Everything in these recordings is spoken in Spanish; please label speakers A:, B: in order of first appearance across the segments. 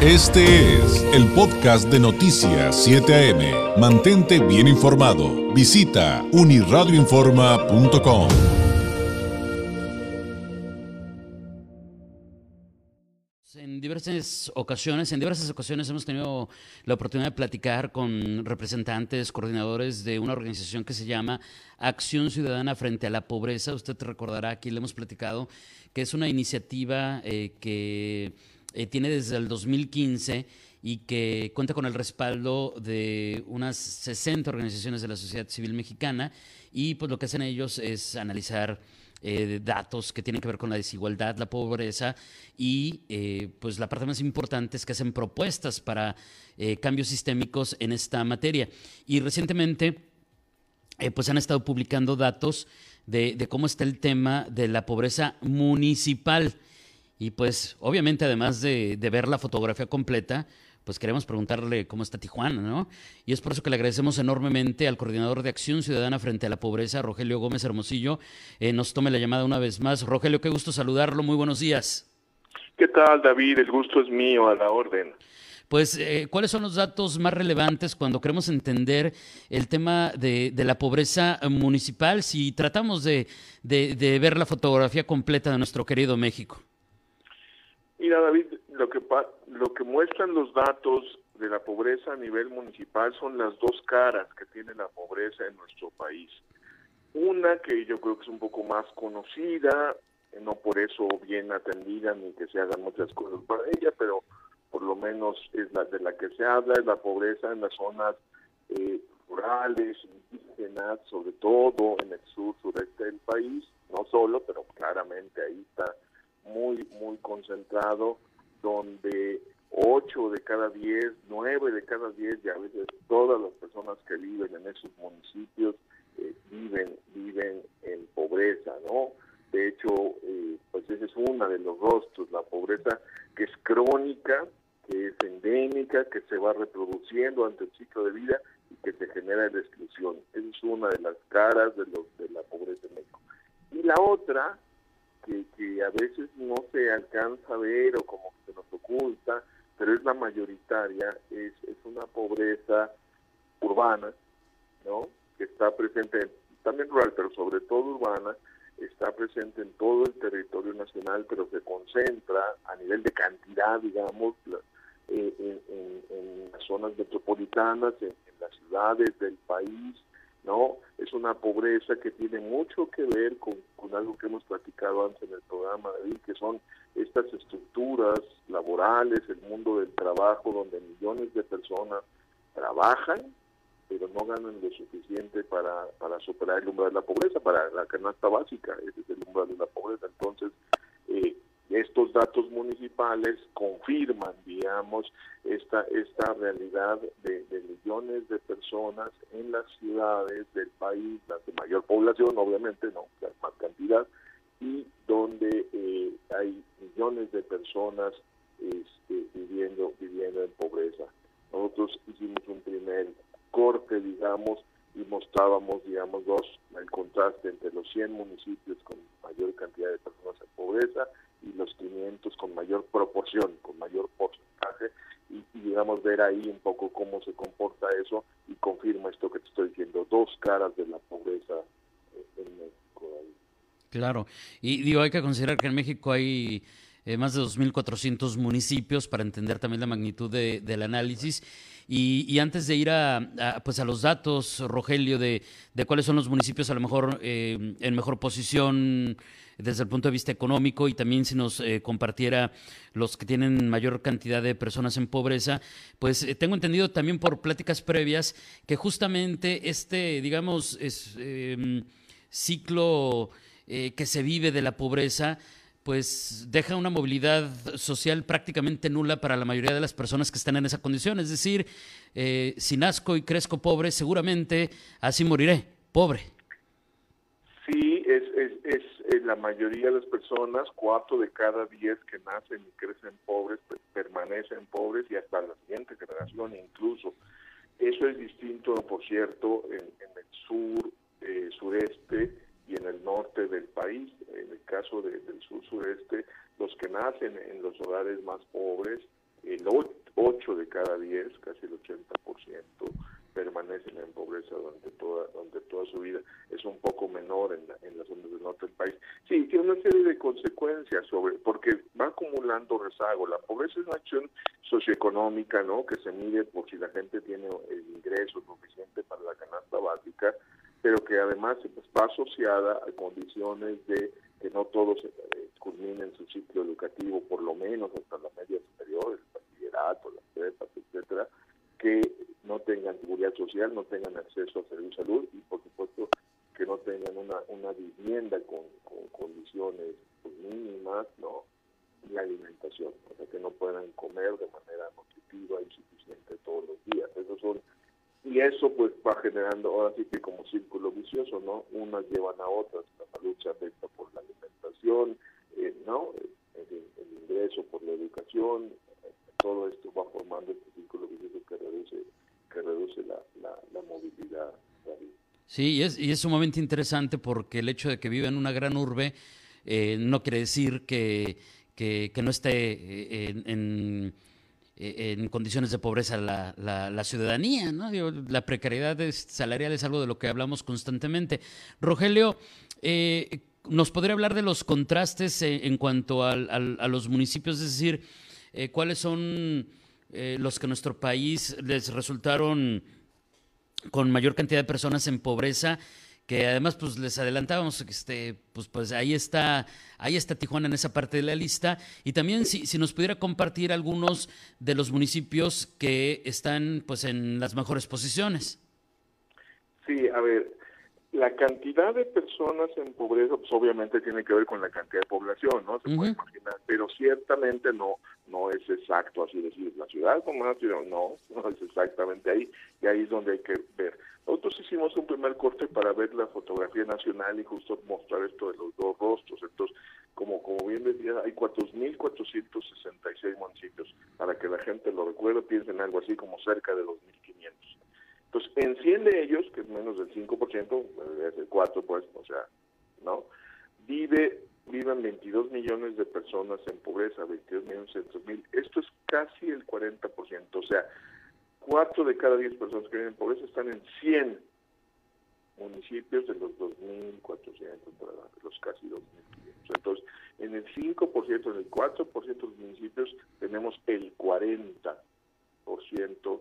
A: Este es el podcast de Noticias 7 AM. Mantente bien informado. Visita uniradioinforma.com.
B: En diversas ocasiones, en diversas ocasiones hemos tenido la oportunidad de platicar con representantes, coordinadores de una organización que se llama Acción Ciudadana frente a la Pobreza. Usted recordará, aquí le hemos platicado, que es una iniciativa eh, que eh, tiene desde el 2015 y que cuenta con el respaldo de unas 60 organizaciones de la sociedad civil mexicana y pues lo que hacen ellos es analizar eh, datos que tienen que ver con la desigualdad, la pobreza y eh, pues la parte más importante es que hacen propuestas para cambios sistémicos en esta materia. Y recientemente pues han estado publicando datos de, de cómo está el tema de la pobreza municipal. Y pues obviamente además de, ver la fotografía completa, pues queremos preguntarle cómo está Tijuana, ¿no? Y es por eso que le agradecemos enormemente al coordinador de Acción Ciudadana frente a la Pobreza, Rogelio Gómez Hermosillo, eh, nos tome la llamada una vez más. Rogelio, qué gusto saludarlo, muy buenos días.
C: ¿Qué tal, David? El gusto es mío, a la orden.
B: Pues, eh, ¿cuáles son los datos más relevantes cuando queremos entender el tema de, la pobreza municipal si tratamos de ver la fotografía completa de nuestro querido México?
C: Mira, David, lo que, lo que muestran los datos de la pobreza a nivel municipal son las dos caras que tiene la pobreza en nuestro país. Una que yo creo que es un poco más conocida, no por eso bien atendida ni que se hagan muchas cosas para ella, pero por lo menos es la de la que se habla, es la pobreza en las zonas eh, rurales, indígenas, sobre todo en el sur, sureste del país, no solo, pero claramente ahí está muy, muy concentrado, donde 8 de cada 10, 9 de cada 10 y a veces todas las personas que viven en esos municipios eh, viven, viven en pobreza, ¿no? De hecho, eh, pues ese es uno de los rostros, la pobreza que es crónica, que es endémica, que se va reproduciendo ante el ciclo de vida y que se genera la exclusión. Esa es una de las caras de, los, de la pobreza en México. Y la otra que, a veces no se alcanza a ver o como que se nos oculta, pero es la mayoritaria, es, es una pobreza urbana, ¿no? Que está presente, también rural, pero sobre todo urbana, está presente en todo el territorio nacional, pero se concentra a nivel de cantidad, digamos, eh, en, las zonas metropolitanas, en, las ciudades del país, ¿no? Es una pobreza que tiene mucho que ver con, algo que hemos platicado antes en el programa, David, que son estas estructuras laborales, el mundo del trabajo, donde millones de personas trabajan, pero no ganan lo suficiente para, para superar el umbral de la pobreza, para la canasta básica, es el umbral de la pobreza. Entonces, eh, estos datos municipales confirman, digamos, esta, esta realidad de, millones de personas en las ciudades del país, las de mayor población, obviamente, no, la más cantidad, y donde eh, hay millones de personas este, viviendo, viviendo en pobreza. Nosotros hicimos un primer corte, digamos, y mostrábamos, digamos, dos, el contraste entre los 100 municipios con mayor cantidad de personas en pobreza y los 500 con mayor proporción, con mayor porcentaje, y, digamos ver ahí un poco cómo se comporta eso y confirma esto que te estoy diciendo, dos caras de la pobreza en México.
B: Claro, y digo, hay que considerar que en México hay eh, más de 2.400 municipios para entender también la magnitud del análisis. Y, antes de ir a, pues a los datos, Rogelio, de, cuáles son los municipios a lo mejor eh, en mejor posición desde el punto de vista económico y también si nos eh, compartiera los que tienen mayor cantidad de personas en pobreza, pues tengo entendido también por pláticas previas que justamente este, digamos, em, ciclo que se vive de la pobreza, pues deja una movilidad social prácticamente nula para la mayoría de las personas que están en esa condición. Es decir, eh, si nazco y crezco pobre, seguramente así moriré, pobre.
C: Sí, es, es, es, la mayoría de las personas, cuatro de cada diez que nacen y crecen pobres, pues, permanecen pobres y hasta la siguiente generación incluso. Eso es distinto, por cierto, en, el sur, eh, sureste, y en el norte del país. En el caso del sur sureste, los que nacen en los hogares más pobres el 8 de cada 10, casi el 80%, permanecen en pobreza durante toda, durante toda su vida. Es un poco menor en, en las zonas del norte del país. Sí, tiene una serie de consecuencias sobre, porque va acumulando rezago. La pobreza es una acción socioeconómica, ¿no? Que se mide por si la gente tiene el ingreso suficiente para la canasta básica, pero que además va asociada a condiciones de que no todos culminen su ciclo educativo, por lo menos hasta la media superior, el bachillerato, las prepas, etcétera, que no tengan seguridad social, no tengan acceso a de salud y por supuesto que no tengan una, vivienda con, condiciones pues, mínimas, ¿no? Y alimentación, o sea que no puedan comer de manera nutritiva y suficiente todos los días. Esos son y eso pues va generando ahora sí que como círculo vicioso, ¿no? Unas llevan a otras, la salud se afecta por la alimentación, ¿no? El, ingreso por la educación, todo esto va formando este círculo vicioso que reduce, que reduce la, la, movilidad.
B: Sí, y es, y es sumamente interesante porque el hecho de que viva en una gran urbe eh, no quiere decir que, que, no esté eh, en eh, en condiciones de pobreza la, la, ciudadanía, ¿no? la precariedad salarial es algo de lo que hablamos constantemente. Rogelio, eh, ¿nos podría hablar de los contrastes eh, en cuanto a los municipios? Es decir, ¿cuáles son los que en nuestro país les resultaron con mayor cantidad de personas en pobreza que además pues les adelantábamos que este pues pues ahí está ahí está Tijuana en esa parte de la lista y también si, si nos pudiera compartir algunos de los municipios que están pues en las mejores posiciones.
C: Sí, a ver, la cantidad de personas en pobreza, pues obviamente tiene que ver con la cantidad de población, ¿no? Se puede imaginar, pero ciertamente no no es exacto así decir, la ciudad como una ciudad, no, no es exactamente ahí, y ahí es donde hay que ver. Nosotros hicimos un primer corte para ver la fotografía nacional y justo mostrar esto de los dos rostros, entonces, como, como bien decía, hay 4.466 municipios, para que la gente lo recuerde, piensen algo así como cerca de los 1.500. Entonces, en 100 de ellos, que es menos del 5%, es el 4, pues, o sea, ¿no? Vive, viven 22 millones de personas en pobreza, 22 millones mil. Esto es casi el 40%, o sea, 4 de cada 10 personas que viven en pobreza están en 100 municipios de los 2.400, los casi 2.500. Entonces, en el 5%, en el 4% de los municipios tenemos el 40%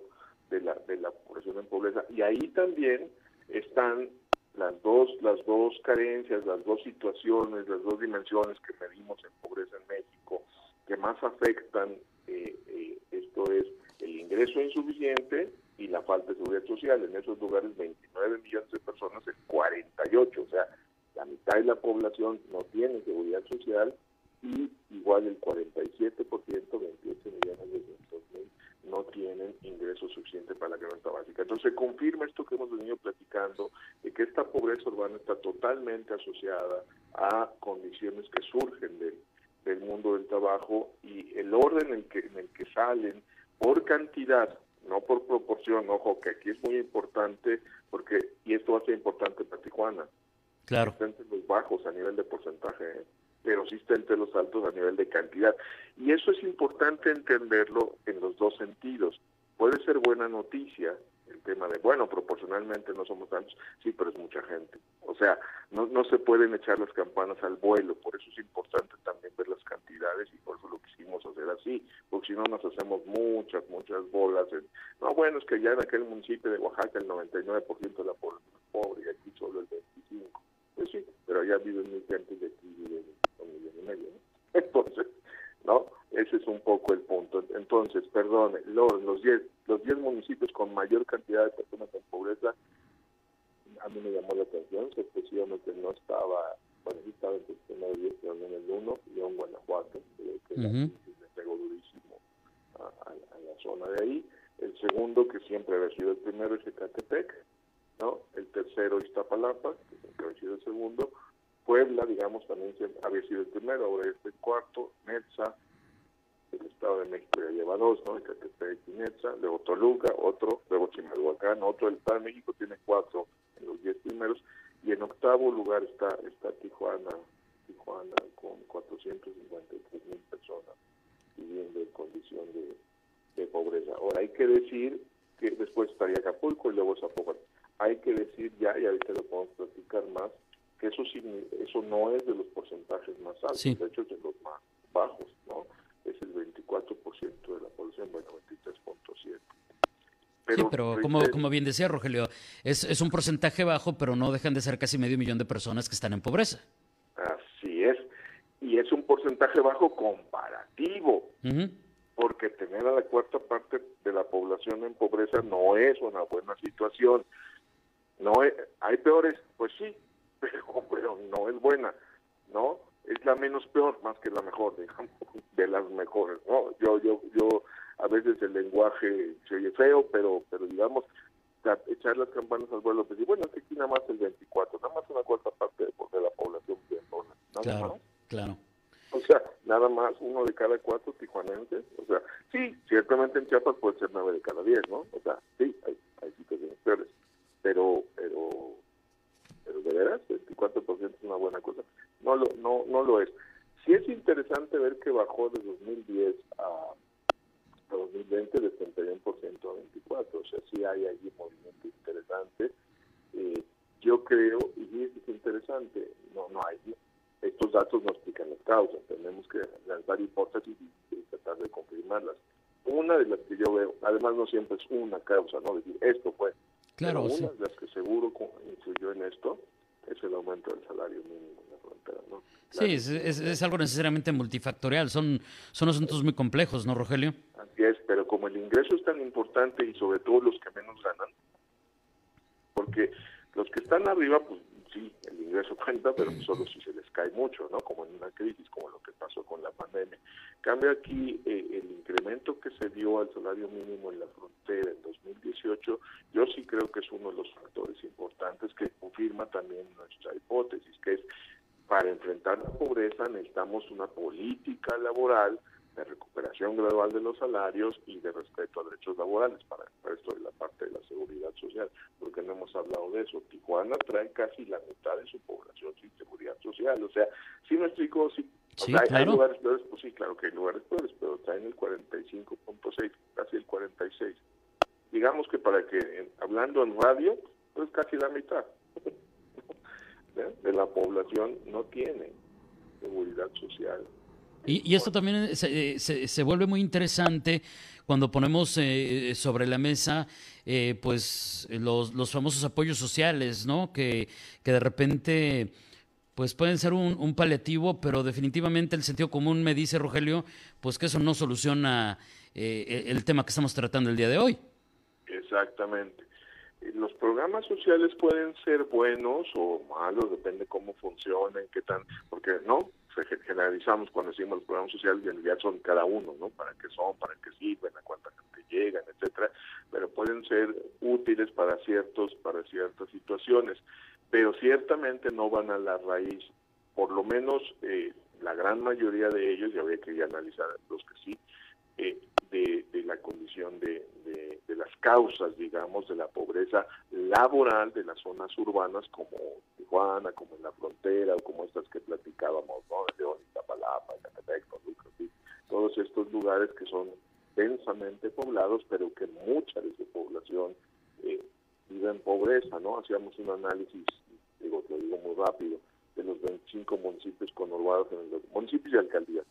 C: de la, de la población en pobreza. Y ahí también están las dos, las dos carencias, las dos situaciones, las dos dimensiones que medimos en pobreza en México, que más afectan, eh, eh, esto es el ingreso insuficiente y la falta de seguridad social. En esos lugares 29 millones de personas, el 48, o sea, la mitad de la población no tiene seguridad social y igual el 47%, 28 millones de no tienen ingresos suficientes para la canasta básica. Entonces se confirma esto que hemos venido platicando, de que esta pobreza urbana está totalmente asociada a condiciones que surgen del, del mundo del trabajo y el orden en el que, en el que salen por cantidad, no por proporción, ojo, que aquí es muy importante, porque y esto va a ser importante para Tijuana,
B: claro.
C: los bajos a nivel de porcentaje, ¿eh? Pero sí está entre los altos a nivel de cantidad. Y eso es importante entenderlo en los dos sentidos. Puede ser buena noticia el tema de, bueno, proporcionalmente no somos tantos, sí, pero es mucha gente. O sea, no, no se pueden echar las campanas al vuelo, por eso es importante también ver las cantidades y por eso lo quisimos hacer así, porque si no nos hacemos muchas, muchas bolas. En, no, bueno, es que ya en aquel municipio de Oaxaca el 99% de la población es pobre y aquí solo el 25%. Pues sí, pero allá viven mil gente de aquí viven Entonces, ¿no? Ese es un poco el punto. Entonces, perdón, los, los 10 los diez municipios con mayor cantidad de personas en pobreza, a mí me llamó la atención, especialmente no estaba, bueno, sí estaba entre el primer 10, pero en el 1, León, Guanajuato, que le pegó durísimo a, la zona de ahí. El segundo, que siempre había sido el primero, es Ecatepec, ¿no? El tercero, Iztapalapa, que siempre había sido el segundo. Puebla, digamos, también había sido el primero, ahora es el cuarto, Netza, el Estado de México ya lleva dos, ¿no? Ecatepec y Netza, luego Toluca, otro, luego Chimalhuacán, otro, el Estado de México tiene cuatro en los diez primeros, y en octavo lugar está, está Tijuana, Tijuana con 453 mil personas viviendo en condición de, de pobreza. Ahora hay que decir que después estaría Acapulco y luego Zapopan. Hay que decir ya, y ahorita lo podemos platicar más, que eso, eso no es de los porcentajes más altos, de hecho es de los más bajos, ¿no? Es el 24% de la población, bueno, 23.7.
B: sí, pero como, como bien decía Rogelio, es, es un porcentaje bajo, pero no dejan de ser casi medio millón de personas que están en pobreza.
C: Así es, y es un porcentaje bajo comparativo, porque tener a la cuarta parte de la población en pobreza no es una buena situación. No hay peores, pues sí, pero, no es buena, ¿no? Es la menos peor más que la mejor, digamos, de las mejores, ¿no? Yo, yo, yo, a veces el lenguaje se oye feo, pero, pero digamos, echar las campanas al vuelo, pues, y bueno, aquí nada más el 24, nada más una cuarta parte de, la población nada
B: claro, más. Claro.
C: O sea, nada más uno de cada cuatro tijuanenses, o sea, sí, ciertamente en Chiapas puede ser nueve de cada diez, ¿no? O sea, sí, hay, hay situaciones peores, pero, pero pero de veras, 24% es una buena cosa. No lo, no, no lo es. Sí es interesante ver que bajó de 2010 a, 2020 de 31% a 24%, o sea, sí hay allí movimiento interesante. Eh, yo creo, y sí es interesante, no, no hay, estos datos causas, tenemos que lanzar hipótesis y, tratar de confirmarlas. Una de las que yo veo, además no siempre es una causa, ¿no? Decir, esto fue
B: Claro,
C: una de las que seguro influyó en esto es el aumento del salario mínimo en la frontera, ¿no?
B: Sí, es, es, algo necesariamente multifactorial, son, son asuntos muy complejos, ¿no, Rogelio?
C: Así es, pero como el ingreso es tan importante y sobre todo los que menos ganan, porque los que están arriba, pues el ingreso cuenta, pero solo si se les cae mucho, ¿no? Como en una crisis, como lo que pasó con la pandemia. Cambia aquí eh, el incremento que se dio al salario mínimo en la frontera en 2018, yo sí creo que es uno de los factores importantes que confirma también nuestra hipótesis, que es para enfrentar la pobreza necesitamos una política laboral de recuperación gradual de los salarios y de respeto a derechos laborales para, esto de la parte de la seguridad social, porque no hemos hablado de eso. Tijuana trae casi la mitad de su población sin seguridad social, o sea, si me explico, sí, hay, lugares peores, pues sí, claro que hay lugares peores, pero traen el 45.6, casi el 46. Digamos que para que, hablando en radio, pues casi la mitad de la población no tiene seguridad social.
B: Y, esto también se, se, vuelve muy interesante cuando ponemos eh, sobre la mesa eh, pues los, los, famosos apoyos sociales, ¿no? Que, que de repente pues pueden ser un, un, paliativo, pero definitivamente el sentido común me dice, Rogelio, pues que eso no soluciona eh, el tema que estamos tratando el día de hoy.
C: Exactamente. Los programas sociales pueden ser buenos o malos, depende cómo funcionen, qué tan, porque no, generalizamos cuando decimos los programas sociales en realidad son cada uno, ¿no? Para qué son, para qué sirven, a cuánta gente llegan, etcétera, pero pueden ser útiles para ciertos para ciertas situaciones, pero ciertamente no van a la raíz, por lo menos eh, la gran mayoría de ellos, y habría que analizar los que sí, eh, de, la condición de, de, las causas, digamos, de la pobreza laboral de las zonas urbanas como Tijuana, como en la frontera, o como estas que platicábamos, ¿no? León, Iztapalapa, Ecatepec, todos estos lugares que son densamente poblados, pero que mucha de su población eh, vive en pobreza, ¿no? Hacíamos un análisis, digo, lo digo muy rápido, de los 25 municipios conurbados en los municipios y alcaldías.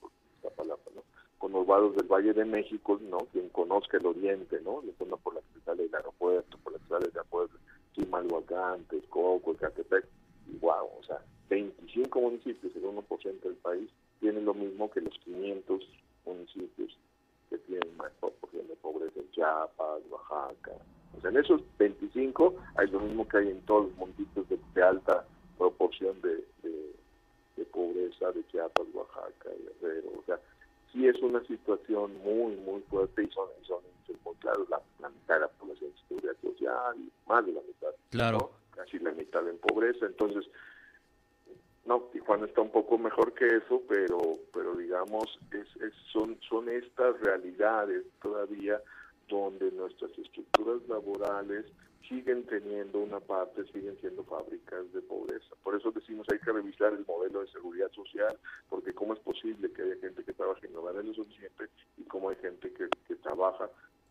C: Conurbados del Valle de México, ¿no? Quien conozca el oriente, ¿no? La zona por la que sale el aeropuerto, por la que sale el aeropuerto, Chimalhuacán, Texcoco, Ecatepec, y wow, o sea, 25 municipios, el 1% del país, tienen lo mismo que los 500 municipios que tienen más proporción de pobreza en Chiapas, Oaxaca. O sea, en esos 25 hay lo mismo que hay en todos los municipios de, alta proporción de, pobreza de Chiapas, Oaxaca, Guerrero. O sea, sí es una situación muy, muy fuerte y son, son, muy claros, la, mitad de la población de seguridad social, más de la mitad,
B: claro.
C: casi la mitad en pobreza, entonces, no, Tijuana está un poco mejor que eso, pero, pero digamos, es, es, son, son estas realidades todavía donde nuestras estructuras laborales siguen teniendo una parte, siguen siendo fábricas de pobreza. Por eso decimos hay que revisar el modelo de seguridad social, porque cómo es posible que haya gente que trabaja y no gane lo suficiente y cómo hay gente que, que trabaja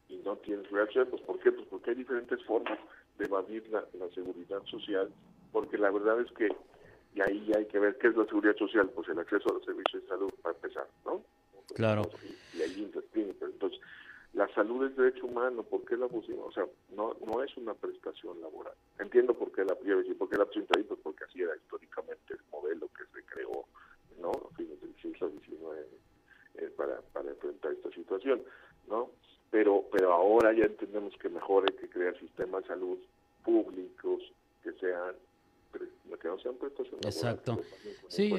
C: y no tiene seguridad social. Pues ¿por qué? Pues porque hay diferentes formas de evadir la, la seguridad social, porque la verdad es que y ahí hay que ver qué es la seguridad social, pues el acceso a los servicios de salud para empezar, ¿no?
B: Claro.
C: Y, ahí Entonces, la salud es derecho humano, ¿por qué la pusimos? O sea, no no es una prestación laboral. Entiendo por qué la por qué la pusimos ahí, pues porque así era históricamente el modelo que se creó, ¿no? A fines del siglo XIX eh, para, para enfrentar esta situación, ¿no? Pero, pero ahora ya entendemos que mejor hay que crear sistemas de salud públicos que sean
B: Exacto. Sí,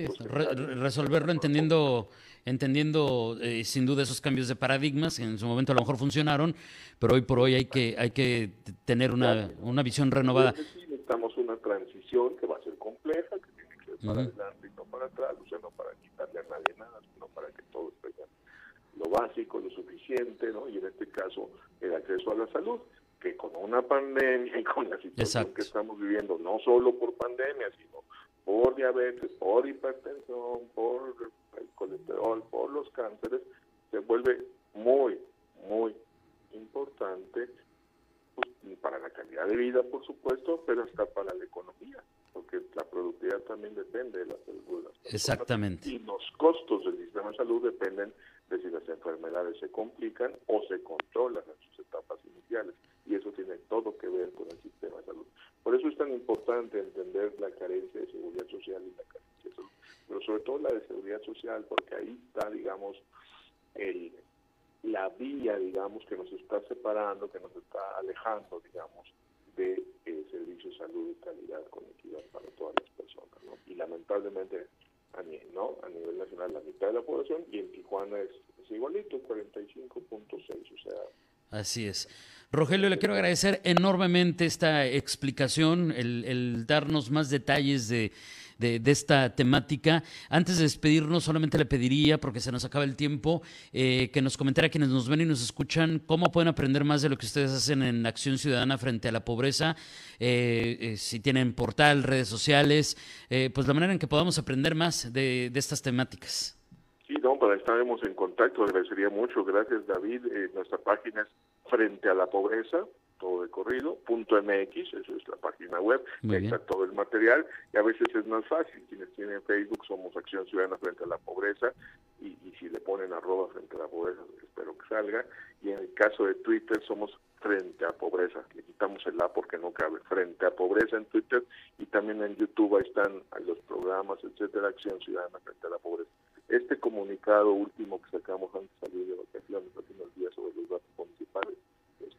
B: resolverlo entendiendo, entendiendo eh, sin duda esos cambios de paradigmas que en su momento a lo mejor funcionaron, pero hoy por hoy hay que hay que tener una, una visión renovada.
C: necesitamos una transición que va a ser compleja, que tiene que ser para adelante y no para atrás, o sea, no para quitarle a nadie nada, sino para que todos tengan lo básico, lo suficiente, ¿no? Y en este caso, el acceso a la salud que con una pandemia y con la situación que estamos viviendo, no solo por pandemia, sino por diabetes, por hipertensión, por el colesterol, por los cánceres, se vuelve muy, muy importante pues, para la calidad de vida, por supuesto, pero hasta para la economía, porque la productividad también depende de la salud de las personas.
B: Exactamente.
C: Y los costos del sistema de salud dependen de si las enfermedades se complican o se controlan en sus etapas iniciales y eso tiene todo que ver con el sistema de salud. Por eso es tan importante entender la carencia de seguridad social y la carencia de salud, pero sobre todo la de seguridad social, porque ahí está, digamos, el, la vía, digamos, que nos está separando, que nos está alejando, digamos, de eh, servicios de salud de calidad con equidad para todas las personas. ¿no? Y lamentablemente a, ¿no? a nivel nacional la mitad de la población y en Tijuana es, es igualito, 45.6, o sea,
B: Así es. Rogelio, le quiero agradecer enormemente esta explicación, el, darnos más detalles de, esta temática. Antes de despedirnos, solamente le pediría, porque se nos acaba el tiempo, eh, que nos comentara quienes nos ven y nos escuchan cómo pueden aprender más de lo que ustedes hacen en Acción Ciudadana frente a la pobreza, eh, eh, si tienen portal, redes sociales, pues la manera en que podamos aprender más de, estas temáticas.
C: Sí, no, para estaremos en contacto, agradecería mucho. Gracias, David. nuestra página frente a la pobreza, todo de corrido, punto MX, eso es la página web, ahí está todo el material y a veces es más fácil, quienes tienen Facebook somos Acción Ciudadana frente a la pobreza y, y si le ponen arroba frente a la pobreza, espero que salga, y en el caso de Twitter somos frente a pobreza, le quitamos el A porque no cabe, frente a pobreza en Twitter y también en YouTube ahí están los programas, etcétera, Acción Ciudadana frente a la pobreza. Este comunicado último que sacamos antes de salir de vacaciones hace unos días sobre los datos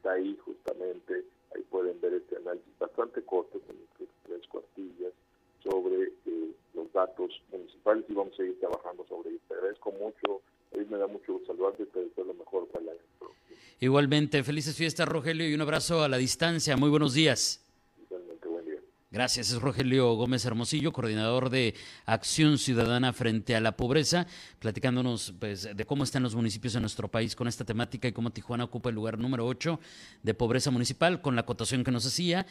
C: ahí justamente, ahí pueden ver este análisis bastante corto, con tres cuartillas, sobre eh, los datos municipales y vamos a seguir trabajando sobre ello. Te agradezco mucho, a mí me da mucho saludarte y te deseo lo mejor para el año
B: Igualmente, felices fiestas Rogelio y un abrazo a la distancia, muy buenos días. Gracias, es Rogelio Gómez Hermosillo, coordinador de Acción Ciudadana frente a la pobreza, platicándonos pues, de cómo están los municipios en nuestro país con esta temática y cómo Tijuana ocupa el lugar número 8 de pobreza municipal, con la acotación que nos hacía,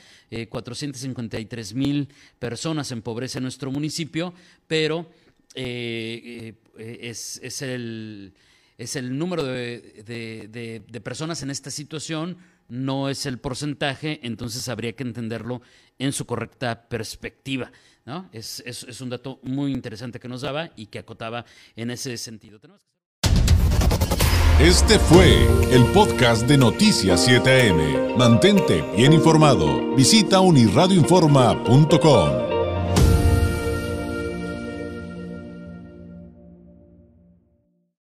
B: 453 eh, mil personas en pobreza en nuestro municipio, pero eh, eh, es, es, el, es el número de, de personas en esta situación no es el porcentaje, entonces habría que entenderlo en su correcta perspectiva. ¿no? Es, es, un dato muy interesante que nos daba y que acotaba en ese sentido.
A: Este fue el podcast de Noticias 7am. Mantente bien informado. Visita unirradioinforma.com.